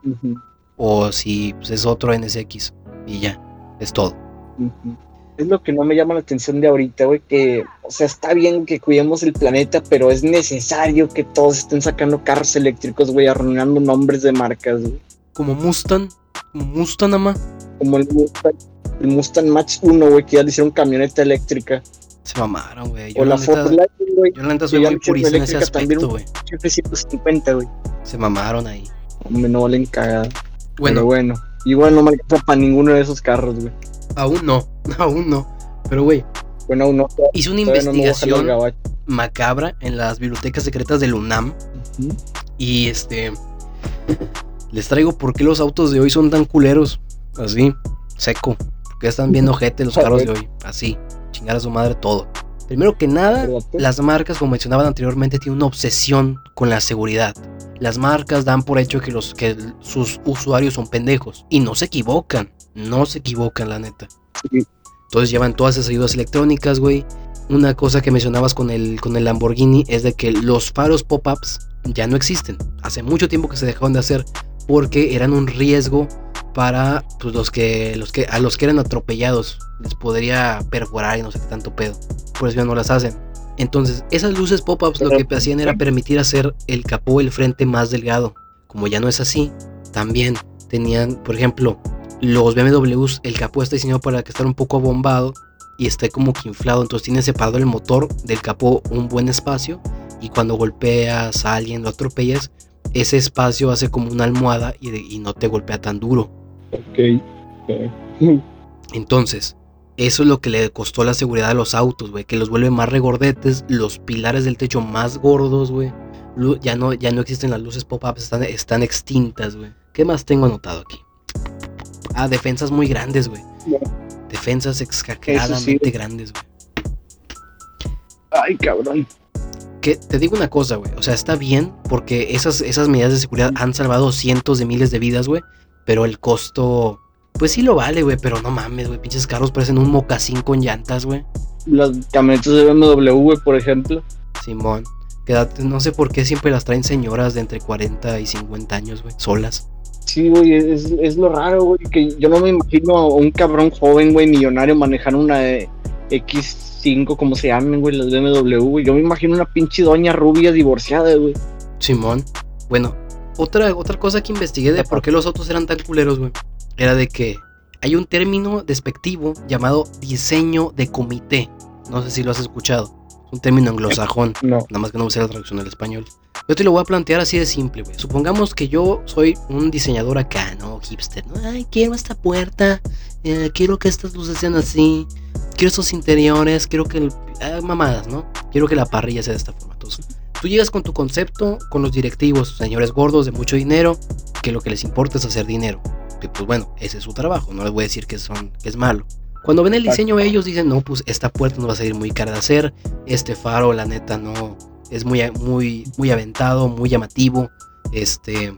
o si pues, es otro NSX. Y ya, es todo. Es lo que no me llama la atención de ahorita, güey, que, o sea, está bien que cuidemos el planeta, pero es necesario que todos estén sacando carros eléctricos, güey, arruinando nombres de marcas, güey. Como Mustang, como Mustang, ama. Como el Mustang, el Mustang Match 1, güey, que ya le hicieron camioneta eléctrica. Se mamaron, güey. O la Ford Lightning, güey, yo la neta soy muy purista en ese aspecto, güey. siempre 150, güey. Se mamaron ahí. Hombre, no valen cagada. Bueno, Pero bueno. Igual no me alcanza para ninguno de esos carros, güey. aún no, aún no. Pero, güey, Bueno, aún no. hice una no investigación macabra en las bibliotecas secretas del UNAM. Y este. Les traigo por qué los autos de hoy son tan culeros. Así, seco. Ya están viendo gente los carros de hoy. Así, chingar a su madre todo. Primero que nada, las marcas, como mencionaban anteriormente, tienen una obsesión con la seguridad. Las marcas dan por hecho que, los, que sus usuarios son pendejos. Y no se equivocan. No se equivocan, la neta. Entonces llevan todas esas ayudas electrónicas, güey. Una cosa que mencionabas con el, con el Lamborghini es de que los faros pop-ups ya no existen. Hace mucho tiempo que se dejaron de hacer porque eran un riesgo para pues, los que, los que, a los que eran atropellados. Les podría perforar y no sé qué tanto pedo. Por eso ya no las hacen. Entonces, esas luces pop-ups lo que hacían era permitir hacer el capó el frente más delgado. Como ya no es así, también tenían, por ejemplo, los BMWs, el capó está diseñado para que estar un poco abombado y esté como que inflado. Entonces tiene separado el motor del capó un buen espacio y cuando golpeas a alguien, lo atropellas, ese espacio hace como una almohada y, y no te golpea tan duro. Ok. Entonces, eso es lo que le costó la seguridad a los autos, güey, que los vuelve más regordetes, los pilares del techo más gordos, güey. Ya no, ya no existen las luces pop-ups, están, están extintas, güey. ¿Qué más tengo anotado aquí? Ah, defensas muy grandes, güey. Defensas exageradamente sí. grandes, güey. Ay, cabrón. Que te digo una cosa, güey. O sea, está bien porque esas, esas medidas de seguridad han salvado cientos de miles de vidas, güey. Pero el costo, pues sí lo vale, güey. Pero no mames, güey. Pinches carros parecen un mocasín con llantas, güey. Las camionetas de BMW, güey, por ejemplo. Simón. Que no sé por qué siempre las traen señoras de entre 40 y 50 años, güey. Solas. Sí, güey, es, es, lo raro, güey, que yo no me imagino a un cabrón joven, güey, millonario manejar una X5, como se llamen, güey, las BMW, güey. Yo me imagino una pinche doña rubia divorciada, güey. Simón. Bueno, otra, otra cosa que investigué de por qué los autos eran tan culeros, güey, era de que hay un término despectivo llamado diseño de comité. No sé si lo has escuchado. Un término anglosajón. No. Nada más que no me sé la traducción al español. Yo te lo voy a plantear así de simple, güey. Supongamos que yo soy un diseñador acá, ¿no? Hipster, ¿no? Ay, quiero esta puerta. Eh, quiero que estas luces sean así. Quiero estos interiores. Quiero que... El, eh, mamadas, ¿no? Quiero que la parrilla sea de esta forma. Entonces, tú llegas con tu concepto, con los directivos, señores gordos de mucho dinero, que lo que les importa es hacer dinero. Que pues bueno, ese es su trabajo. No les voy a decir que, son, que es malo. Cuando ven el diseño ellos dicen, no, pues esta puerta nos va a salir muy cara de hacer, este faro la neta no es muy, muy, muy aventado, muy llamativo, este,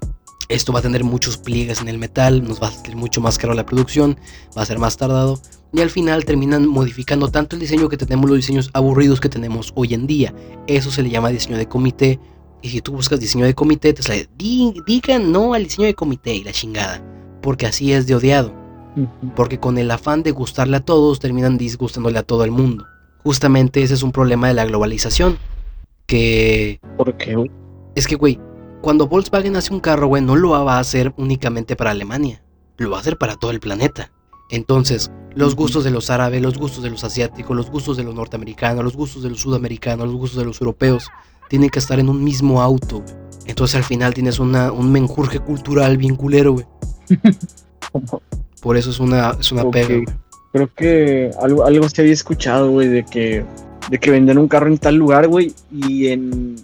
esto va a tener muchos pliegues en el metal, nos va a salir mucho más caro la producción, va a ser más tardado y al final terminan modificando tanto el diseño que tenemos los diseños aburridos que tenemos hoy en día. Eso se le llama diseño de comité y si tú buscas diseño de comité te sale, digan no al diseño de comité y la chingada, porque así es de odiado porque con el afán de gustarle a todos terminan disgustándole a todo el mundo. Justamente ese es un problema de la globalización. Que... ¿Por qué? Es que, güey, cuando Volkswagen hace un carro, güey, no lo va a hacer únicamente para Alemania. Lo va a hacer para todo el planeta. Entonces, los gustos de los árabes, los gustos de los asiáticos, los gustos de los norteamericanos, los gustos de los sudamericanos, los gustos de los europeos, tienen que estar en un mismo auto. Entonces al final tienes una, un menjurje cultural bien culero, güey. Por eso es una, es una okay. pega. Creo que algo, algo se había escuchado, güey, de que, de que venden un carro en tal lugar, güey, y en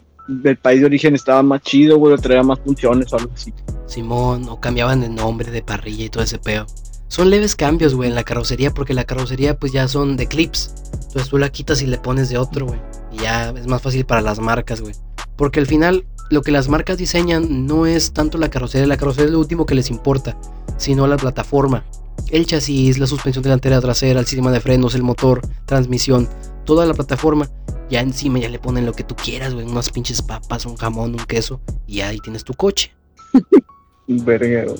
el país de origen estaba más chido, güey, o traía más funciones o algo así. Simón, o cambiaban de nombre, de parrilla y todo ese peo. Son leves cambios, güey, en la carrocería, porque la carrocería, pues ya son de clips. Entonces tú la quitas y le pones de otro, güey. Y ya es más fácil para las marcas, güey. Porque al final, lo que las marcas diseñan no es tanto la carrocería, la carrocería es lo último que les importa, sino la plataforma. El chasis, la suspensión delantera trasera, el sistema de frenos, el motor, transmisión, toda la plataforma. Ya encima ya le ponen lo que tú quieras, güey, unas pinches papas, un jamón, un queso, y ahí tienes tu coche. Verguero.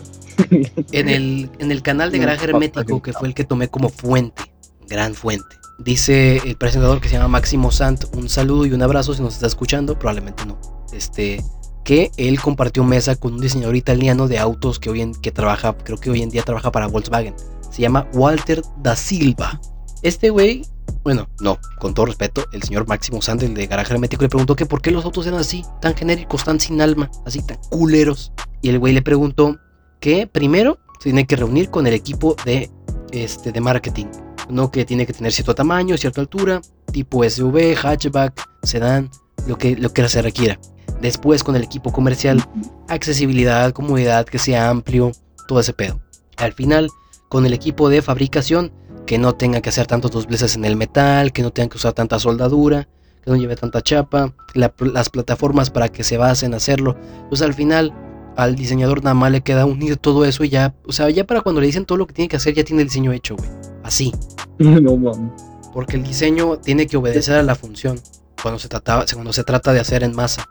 En el, en el canal de Garaje Hermético, que fue el que tomé como fuente, gran fuente. Dice el presentador que se llama Máximo Sant, un saludo y un abrazo si nos está escuchando, probablemente no. Este, que él compartió mesa con un diseñador italiano de autos que hoy en que trabaja, creo que hoy en día trabaja para Volkswagen. Se llama Walter da Silva. Este güey, bueno, no, con todo respeto, el señor Máximo Sant, el de Garaje Hermético, le preguntó que por qué los autos eran así, tan genéricos, tan sin alma, así tan culeros. Y el güey le preguntó que primero se tiene que reunir con el equipo de, este, de marketing. Uno que tiene que tener cierto tamaño, cierta altura, tipo SUV, hatchback, sedán, lo que, lo que se requiera. Después con el equipo comercial, accesibilidad, comodidad, que sea amplio, todo ese pedo. Al final, con el equipo de fabricación, que no tenga que hacer tantos dobleces en el metal, que no tenga que usar tanta soldadura, que no lleve tanta chapa, la, las plataformas para que se basen en hacerlo. Pues al final, al diseñador nada más le queda unir todo eso y ya, o sea, ya para cuando le dicen todo lo que tiene que hacer, ya tiene el diseño hecho, güey. Así. No mames. Porque el diseño tiene que obedecer a la función cuando se, trataba, cuando se trata de hacer en masa.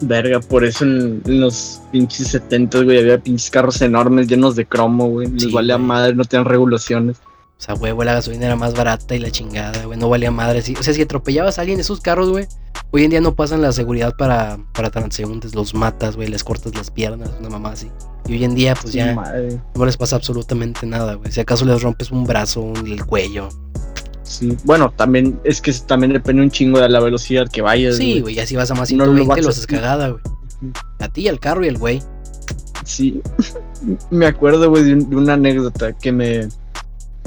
Verga, por eso en, en los pinches 70, güey, había pinches carros enormes llenos de cromo, güey. Les Sí, valía madre, no tenían regulaciones. O sea, huevo, la gasolina era más barata y la chingada, güey, no valía madre. Sí, O sea, si atropellabas a alguien en esos carros, güey, hoy en día no pasan la seguridad para, para transeúntes, los matas, güey, les cortas las piernas, una mamá así. Y hoy en día, pues Sí, ya madre. no les pasa absolutamente nada, güey. Si acaso les rompes un brazo, un- el cuello, Sí. Bueno, también es que también depende un chingo de la velocidad que vayas. Sí, güey, ya si vas a más No lo 120 vas a los haces cagada, güey. A ti, al carro y al güey. Sí. me acuerdo, güey, de, un- de una anécdota que me.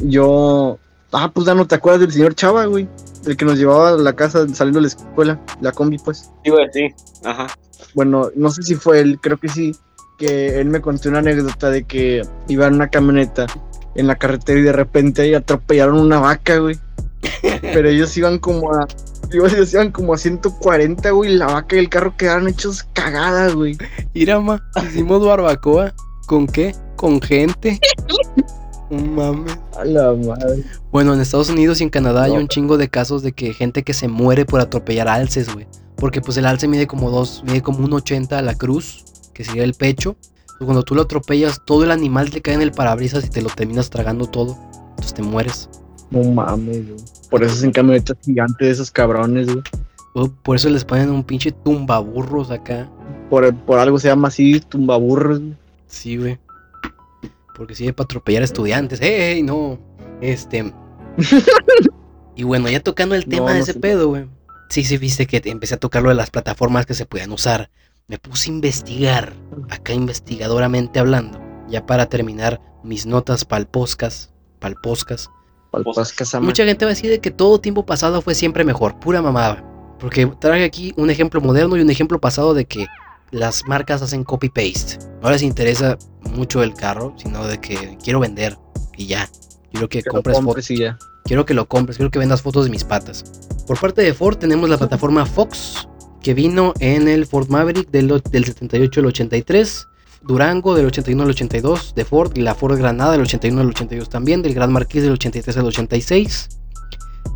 Yo. Ah, pues ya no te acuerdas del señor Chava, güey. El que nos llevaba a la casa saliendo de la escuela, la combi, pues. Sí, güey, sí. Ajá. Bueno, no sé si fue él, creo que sí. Que él me contó una anécdota de que iba en una camioneta en la carretera y de repente ahí atropellaron una vaca, güey. Pero ellos iban como a. Ellos iban como a 140, güey. y La vaca y el carro quedaron hechos cagadas, güey. Irama, hicimos barbacoa. ¿Con qué? Con gente. No mames. A la madre. Bueno, en Estados Unidos y en Canadá hay un chingo de casos de que gente que se muere por atropellar alces, güey. Porque pues el alce mide como dos, mide como un 80 a la cruz, que sería el pecho. Pues, cuando tú lo atropellas, todo el animal te cae en el parabrisas y te lo terminas tragando todo. Entonces te mueres. No mames, güey. Por eso hacen camionetas gigantes de esos cabrones, güey. Oh, Por eso les ponen un pinche tumbaburros acá. Por, por algo se llama así, tumbaburros. güey. Sí, güey. Porque sirve para atropellar estudiantes. ¡Ey, no! Este. y bueno, ya tocando el No, tema de no ese sé. pedo, güey. Sí, sí, viste que empecé a tocar lo de las plataformas que se podían usar. Me puse a investigar, acá investigadoramente hablando. Ya para terminar mis notas pa'l podcast. Pa'l podcast. Pal Pues, Pasca Sama. Mucha gente va a decir de que todo tiempo pasado fue siempre mejor, pura mamada. Porque traje aquí un ejemplo moderno y un ejemplo pasado de que las marcas hacen copy-paste. No les interesa mucho el carro, sino de que quiero vender y ya. Quiero que compres fotos. y ya. Quiero que lo compres, quiero que vendas fotos de mis patas. Por parte de Ford tenemos la plataforma Fox, que vino en el Ford Maverick del 78 al 83, Durango del 81 al 82 de Ford, y la Ford Granada del 81 al 82 también, del Gran Marquis del 83 al 86,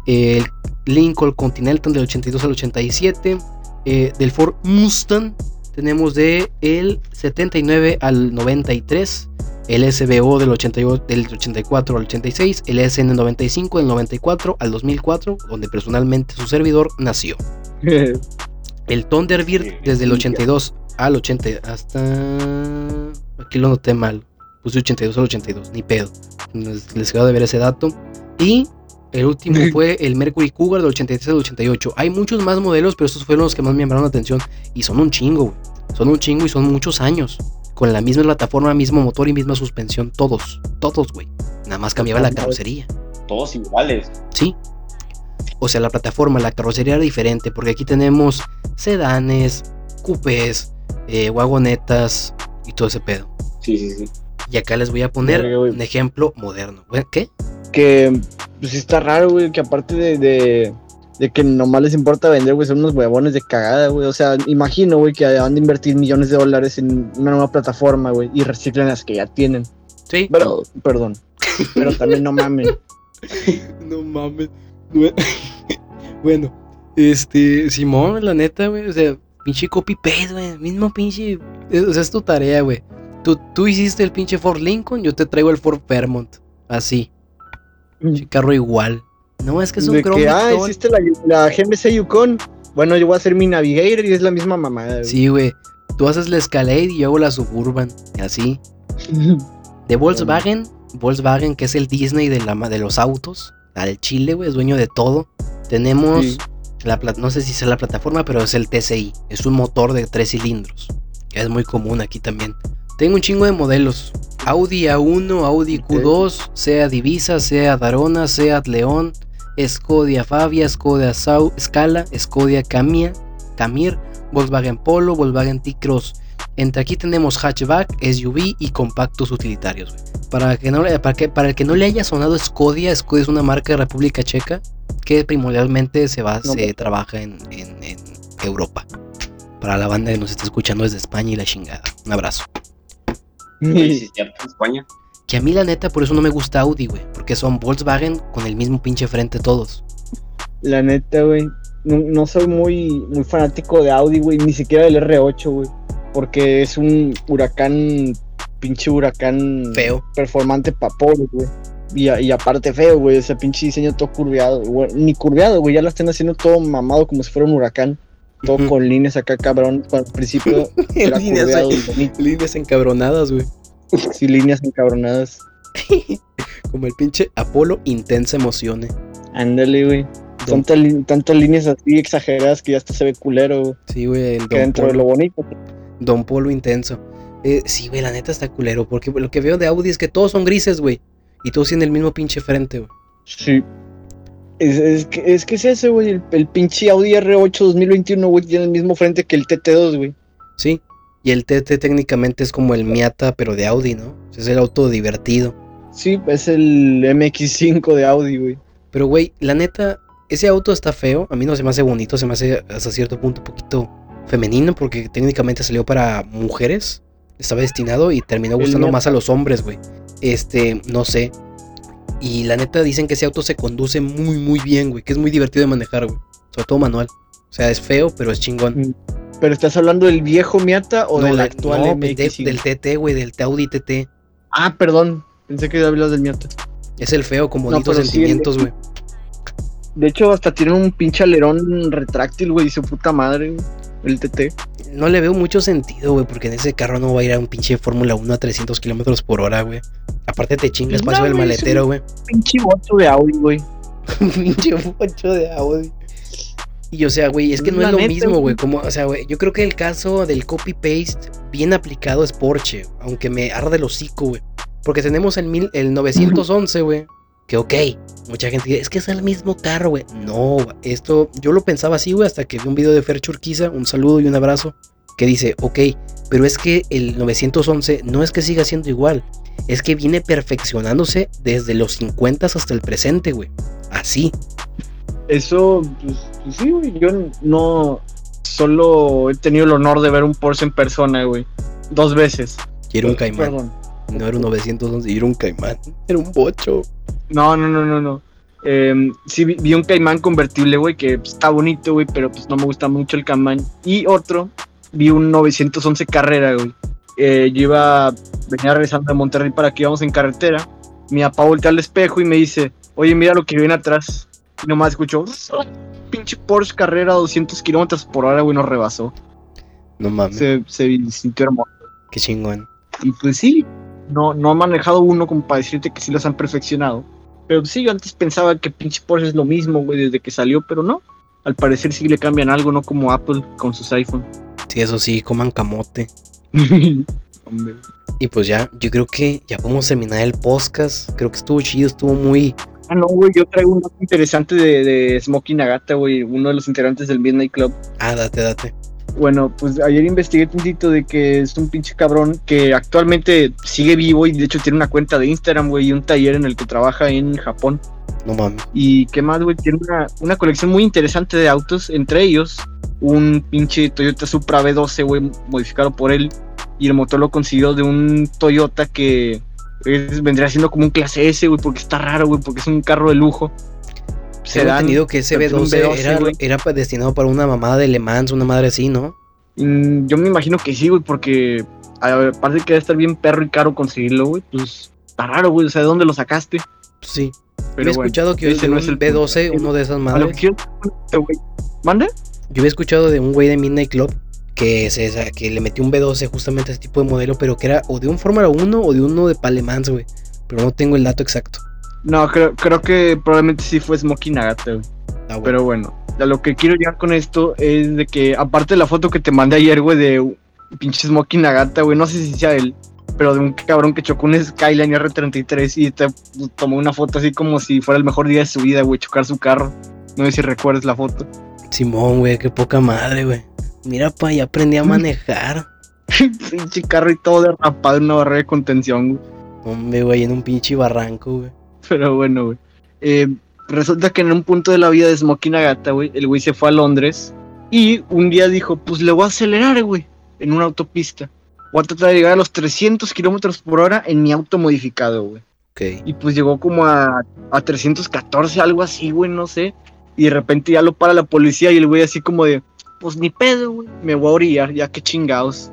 el Lincoln Continental del 82 al 87, eh, del Ford Mustang tenemos de el 79 al 93, el SBO del, 88 del 84 al 86, el SN95 del 94 al 2004, donde personalmente su servidor nació. El Thunderbird desde el sí, 82 al 80 hasta... Aquí lo noté mal. Puse 82 al 82, ni pedo. Les, les quedo de ver ese dato. Y el último fue el Mercury Cougar del 83 al 88. Hay muchos más modelos, pero estos fueron los que más me llamaron la atención. Y son un chingo, güey. Son un chingo y son muchos años. Con la misma plataforma, mismo motor y misma suspensión. Todos. Todos, güey. Nada más cambiaba la carrocería. Todos iguales. Sí. O sea, la plataforma, la carrocería era diferente, porque aquí tenemos sedanes, coupés, eh, wagonetas y todo ese pedo. Sí, sí, sí. Y acá les voy a poner un ejemplo moderno. ¿Qué? Que pues está raro, güey, que aparte de, de, de que nomás les importa vender, güey, son unos huevones de cagada, güey. O sea, imagino, güey, que han de invertir millones de dólares en una nueva plataforma, güey, y reciclan las que ya tienen. Sí. Pero, perdón. Pero también no mamen. No mames. Bueno, este, Simón, la neta, güey, o sea, pinche copy paste, güey, mismo pinche, eh, o sea, es tu tarea, güey. Tú, tú hiciste el pinche Ford Lincoln, yo te traigo el Ford Fairmont, así, pinche carro igual. No, es que es un de que, ah, hiciste la, la GMC Yukon. Bueno, yo voy a hacer mi Navigator y es la misma mamada. güey. Sí, güey. Tú haces la Escalade y yo hago la Suburban. Así. De Volkswagen. Volkswagen, que es el Disney de, la, de los autos. Al Chile, güey. Es dueño de todo. Tenemos. Sí. La, no sé si es la plataforma, pero es el TCI. Es un motor de tres cilindros. Que es muy común aquí también. Tengo un chingo de modelos. Audi A1, Audi Ok. Q2, Seat Divisa, Seat Arona, Seat León, Skoda Fabia, Skoda Sau- Scala, Skoda Camia, Camir, Volkswagen Polo, Volkswagen T-Cross. Entre aquí tenemos hatchback, SUV y compactos utilitarios. Para, que no, para, que, para el que no le haya sonado Skoda, Skoda es una marca de República Checa que primordialmente se, va, No, se trabaja en, en- en Europa. Para la banda que nos está escuchando desde España y la chingada. Un abrazo. Sí, sí, cierto, en España. Que a mí la neta por eso no me gusta Audi, güey. Porque son Volkswagen con el mismo pinche frente todos. La neta, güey. No, no soy muy, muy fanático de Audi, güey. Ni siquiera del R8, güey. Porque es un huracán, pinche huracán Feo. performante pa' pobres, güey. Y, y aparte feo, güey. Ese pinche diseño todo curveado. güey. Ni curveado, güey. Ya lo están haciendo todo mamado como si fuera un huracán. Todo con líneas acá, cabrón. Al principio era líneas, curveado líneas encabronadas, güey. Sí, líneas encabronadas. Como el pinche Apolo intensa emociones. Ándale, güey. Tantas, líneas así exageradas que ya hasta se ve culero, güey. Sí, güey, el Que dentro de Polo. lo bonito. Don Polo intenso. Eh, sí, güey, la neta está culero. Porque lo que veo de Audi es que todos son grises, güey. Y todos tienen el mismo pinche frente, güey. Sí. Es, es que, es que es ese, güey. El, el pinche Audi R8 2021, güey, tiene el mismo frente que el TT2, güey. Sí. Y el TT técnicamente es como el Miata, pero de Audi, ¿no? Es el auto divertido. Sí, es el MX5 de Audi, güey. Pero, güey, la neta, ese auto está feo. A mí no se me hace bonito, se me hace hasta cierto punto un poquito femenino, porque técnicamente salió para mujeres. Estaba destinado y terminó gustando más a los hombres, güey. Este, no sé. Y la neta dicen que ese auto se conduce muy, muy bien, güey. Que es muy divertido de manejar, güey. Sobre todo manual. O sea, es feo, pero es chingón. Pero estás hablando del viejo Miata o no, del actual no, MX5? pendejo, del TT, güey, del Audi TT. Ah, perdón. Pensé que hablas del Miata. Es el feo con No, bonitos sí, sentimientos, güey. De hecho, hasta tiene un pinche alerón retráctil, güey, y su puta madre, güey, el TT. No le veo mucho sentido, güey, porque en ese carro no va a ir a un pinche Fórmula 1 a 300 kilómetros por hora, güey. Aparte te chinga No, espacio del güey, maletero, güey. Pinche bocho de Audi, güey. Un pinche bocho de Audi. Y o sea, güey, es que no La es lo neta, mismo, güey. güey. Como, o sea, güey, yo creo que el caso del copy-paste bien aplicado es Porsche, aunque me arde el hocico, güey. Porque tenemos el, mil, el 911, güey. Que ok, mucha gente dice, es que es el mismo carro, güey. No, esto, yo lo pensaba así, güey, hasta que vi un video de Fer Churquiza, un saludo y un abrazo, que dice, ok, pero es que el 911 no es que siga siendo igual, es que viene perfeccionándose desde los 50 hasta el presente, güey. Así. Eso, pues, pues sí, güey. Yo no solo he tenido el honor de ver un Porsche en persona, güey. Dos veces. Y era un caimán. Perdón. No era un 911, era un caimán. Era un bocho. No, no, no, no, no. Eh, sí, vi, vi un Caimán convertible, güey, que pues, está bonito, güey, pero pues no me gusta mucho el Caimán. Y otro, vi un 911 Carrera, güey. Eh, yo iba, venía regresando de Monterrey para que íbamos en carretera. Mi papá voltea al espejo y me dice, oye, mira lo que viene atrás. Y nomás escucho, pinche Porsche Carrera a 200 kilómetros por hora, güey, nos rebasó. No mames. Se, se sintió hermoso. Qué chingón. Y pues sí, no, no he manejado uno como para decirte que sí los han perfeccionado. Pero sí, yo antes pensaba que pinche Porsche es lo mismo, güey, desde que salió, pero no. Al parecer sí le cambian algo, no como Apple con sus iPhone. Sí, eso sí, coman camote. Hombre. Y pues ya, yo creo que ya podemos terminar el podcast. Creo que estuvo chido, estuvo muy. Ah, no, güey, yo traigo un dato interesante de, de Smokey Nagata, güey, uno de los integrantes del Midnight Club. Ah, date, date. Bueno, pues ayer investigué tantito de que es un pinche cabrón que actualmente sigue vivo y de hecho tiene una cuenta de Instagram, güey, y un taller en el que trabaja en Japón. No mames. Y qué más, güey, tiene una, una colección muy interesante de autos, entre ellos un pinche Toyota Supra B12, güey, modificado por él. Y el motor lo consiguió de un Toyota que es- vendría siendo como un clase S, güey, porque está raro, güey, porque es un carro de lujo. Sedán. entendido que ese pero B12, tiene un B12, era, pa- destinado para una mamada de Le Mans, una madre así, ¿no? Mm, yo me imagino que sí, güey, porque a ver, aparte que debe estar bien perro y caro conseguirlo, güey, pues está raro, güey, o sea, ¿de dónde lo sacaste? Pues sí. Pero He bueno, escuchado que ese no es el B12, punto. uno de esas a lo madres. que. ¿Mande? Yo había escuchado de un güey de Midnight Club que, se, que le metió un B12 justamente a ese tipo de modelo, pero que era o de un Fórmula 1 o de uno de Palemans, güey. Pero no tengo el dato exacto. No, creo, creo que probablemente sí fue Smokey Nagata, güey. Ah, bueno. Pero bueno, a lo que quiero llegar con esto es de que, aparte de la foto que te mandé ayer, güey, de pinche Smokey Nagata, güey, no sé si sea él, pero de un cabrón que chocó un Skyline R33 y te tomó una foto así como si fuera el mejor día de su vida, güey, chocar su carro. No sé si recuerdas la foto. Simón, güey, qué poca madre, güey. Mira, pa, ya aprendí a manejar. pinche carro y todo derrapado en una barrera de contención, güey. Hombre, güey, en un pinche barranco, güey. Pero bueno, güey. Eh, resulta que en un punto de la vida de Smokey Nagata, güey, el güey se fue a Londres y un día dijo, pues le voy a acelerar, güey, en una autopista. Voy a tratar de llegar a los 300 kilómetros por hora en mi auto modificado, güey. Y pues llegó como a, a 314, algo así, güey, no sé. Y de repente ya lo para la policía y el güey así como de, pues ni pedo, güey, me voy a orillar, ya que chingados.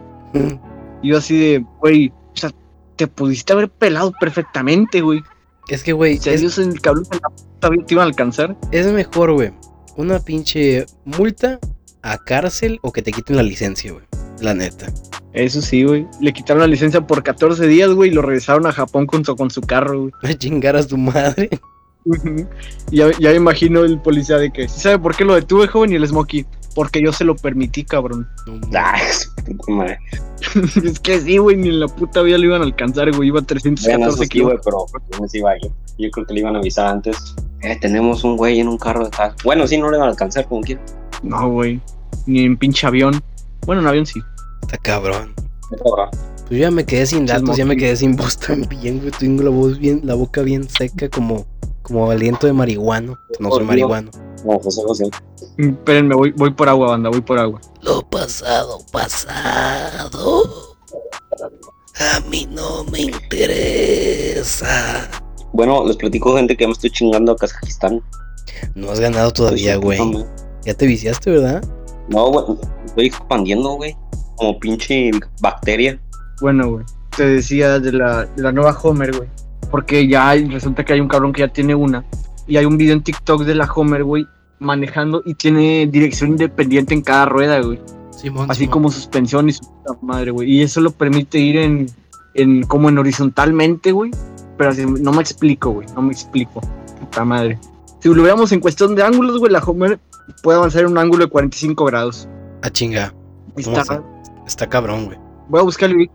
Y yo así de, güey, o sea, te pudiste haber pelado perfectamente, güey. Es que, güey, Si es, ellos en el cabrón en la puta te iban a alcanzar. es mejor, güey. Una pinche multa a cárcel o que te quiten la licencia, güey. La neta. Eso sí, güey. Le quitaron la licencia por 14 días, güey, y lo regresaron a Japón con su, con su carro, güey. A chingar a su madre. Ya, ya me imagino el policía de que, ¿sí sabe por qué lo detuve, joven? Y el Smokey, porque yo se lo permití, cabrón. No. Ah, su puta madre. es que sí, güey, ni en la puta vida lo iban a alcanzar, güey. Iba a Bueno, 314 eso sí, kilómetros. güey, pero iba a ir. Yo creo que le iban a avisar antes. Eh, tenemos un güey en un carro detrás. Bueno, sí, no le van a alcanzar como quiera. No, güey. Ni en pinche avión. Bueno, en avión sí. Está cabrón. Qué cabrón. Pues yo ya me quedé sin datos, ya me quedé sin voz también, güey. Tengo la voz bien, la boca bien seca, como, como aliento de marihuano. No soy marihuano. No, José José. Mm, Espérenme, voy, voy por agua, banda, voy por agua. Lo pasado, pasado. A mí no me interesa. Bueno, les platico, gente, que ya me estoy chingando a Kazajistán. No has ganado todavía, Estoy güey. Ya te viciaste, ¿verdad? No, güey, estoy expandiendo, güey. Como pinche bacteria. Bueno, güey. Te decía de la, de la nueva Homer, güey. Porque ya hay, resulta que hay un cabrón que ya tiene una. Y hay un video en TikTok de la Homer, güey, manejando y tiene dirección independiente en cada rueda, güey. Simón. Así Simón. como suspensión y su puta madre, güey. Y eso lo permite ir en, en como en horizontalmente, güey. Pero así, no me explico, güey. No me explico. Puta madre. Si lo veamos en cuestión de ángulos, güey, la Homer puede avanzar en un ángulo de 45 grados. Ah, chinga. Y ¿Cómo está- Está cabrón, güey. Voy a buscar el video,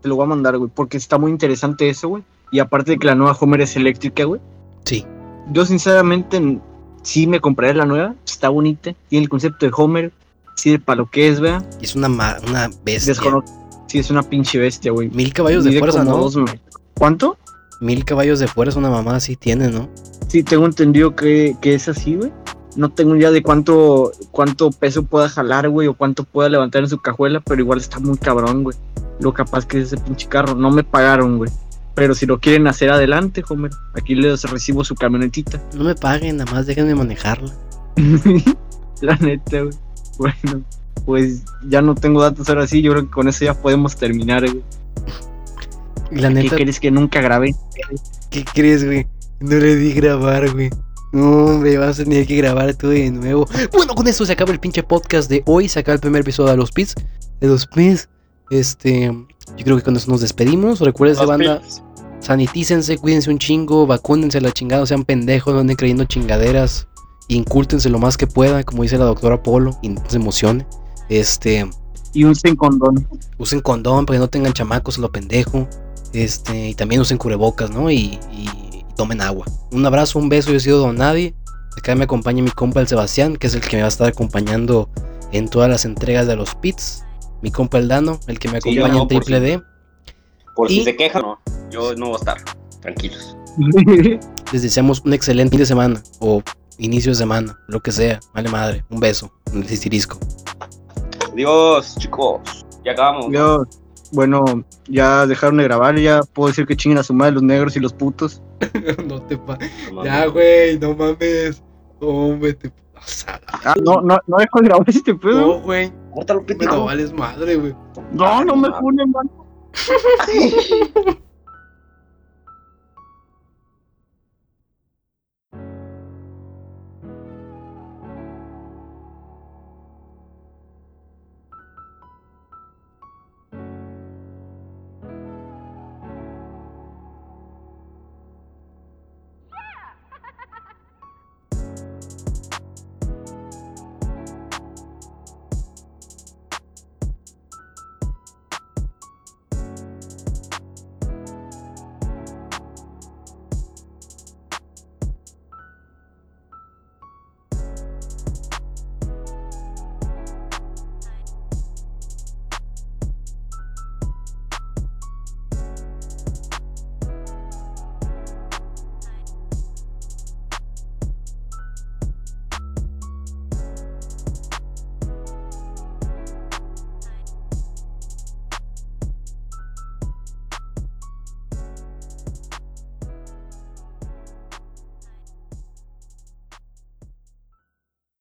te lo voy a mandar, güey, porque está muy interesante eso, güey. Y aparte de que la nueva Homer es eléctrica, güey. Sí. Yo sinceramente sí me compraré la nueva, está bonita, tiene el concepto de Homer, sirve para lo que es, vea. Es una, una bestia. Desconozco. Sí, es una pinche bestia, güey. Mil caballos de fuerza, ¿no? dos. ¿Cuánto? Mil caballos de fuerza, una mamá así tiene, ¿no? Sí, tengo entendido que, que es así, güey. No tengo idea de cuánto, cuánto peso pueda jalar, güey, o cuánto pueda levantar en su cajuela, pero igual está muy cabrón, güey. Lo capaz que es ese pinche carro. No me pagaron, güey. Pero si lo quieren hacer adelante, Homer, aquí les recibo su camionetita. No me paguen, nada más déjenme manejarla. La neta, güey. Bueno, pues ya no tengo datos ahora sí. Yo creo que con eso ya podemos terminar, güey. La ¿Qué neta, crees que nunca grabé? ¿qué crees, güey? No le di grabar, güey. No, hombre, vas a tener que grabar todo de nuevo. Bueno, con esto se acaba el pinche podcast de hoy. Se acaba el primer episodio de los Pits. De los Pits. Este. Yo creo que con eso nos despedimos. Recuerden, Los banda. pits. Sanitícense, cuídense un chingo, vacúnense la chingada, no sean pendejos, no anden creyendo chingaderas. Incúltense lo más que puedan, como dice la doctora Polo, y no se emocione. Este. Y un sin condón. usen condón para que no tengan chamacos a lo pendejo. Este, y también usen cubrebocas, ¿no? Y, y- y tomen agua. Un abrazo, un beso, yo he sido Don Nadie. Acá me acompaña mi compa el Sebastián, que es el que me va a estar acompañando en todas las entregas de los pits. Mi compa el Dano, el que me Sí, acompaña no, en Triple si- D. Por Y- si se quejan, no. Yo no voy a estar. Tranquilos. Les deseamos un excelente fin de semana o inicio de semana, lo que sea. Vale madre, un beso el cistirisco. Adiós, chicos. Ya acabamos. Yo, bueno, ya dejaron de grabar, ya puedo decir que chinguen a su madre los negros y los putos. no te pa No. Ya, güey, no mames. Hombre, te pasa. Ah, no, no, no dejo de grabar este pedo. No, güey. Córtalo, pendejo. vales madre, güey. No, no me funen, man.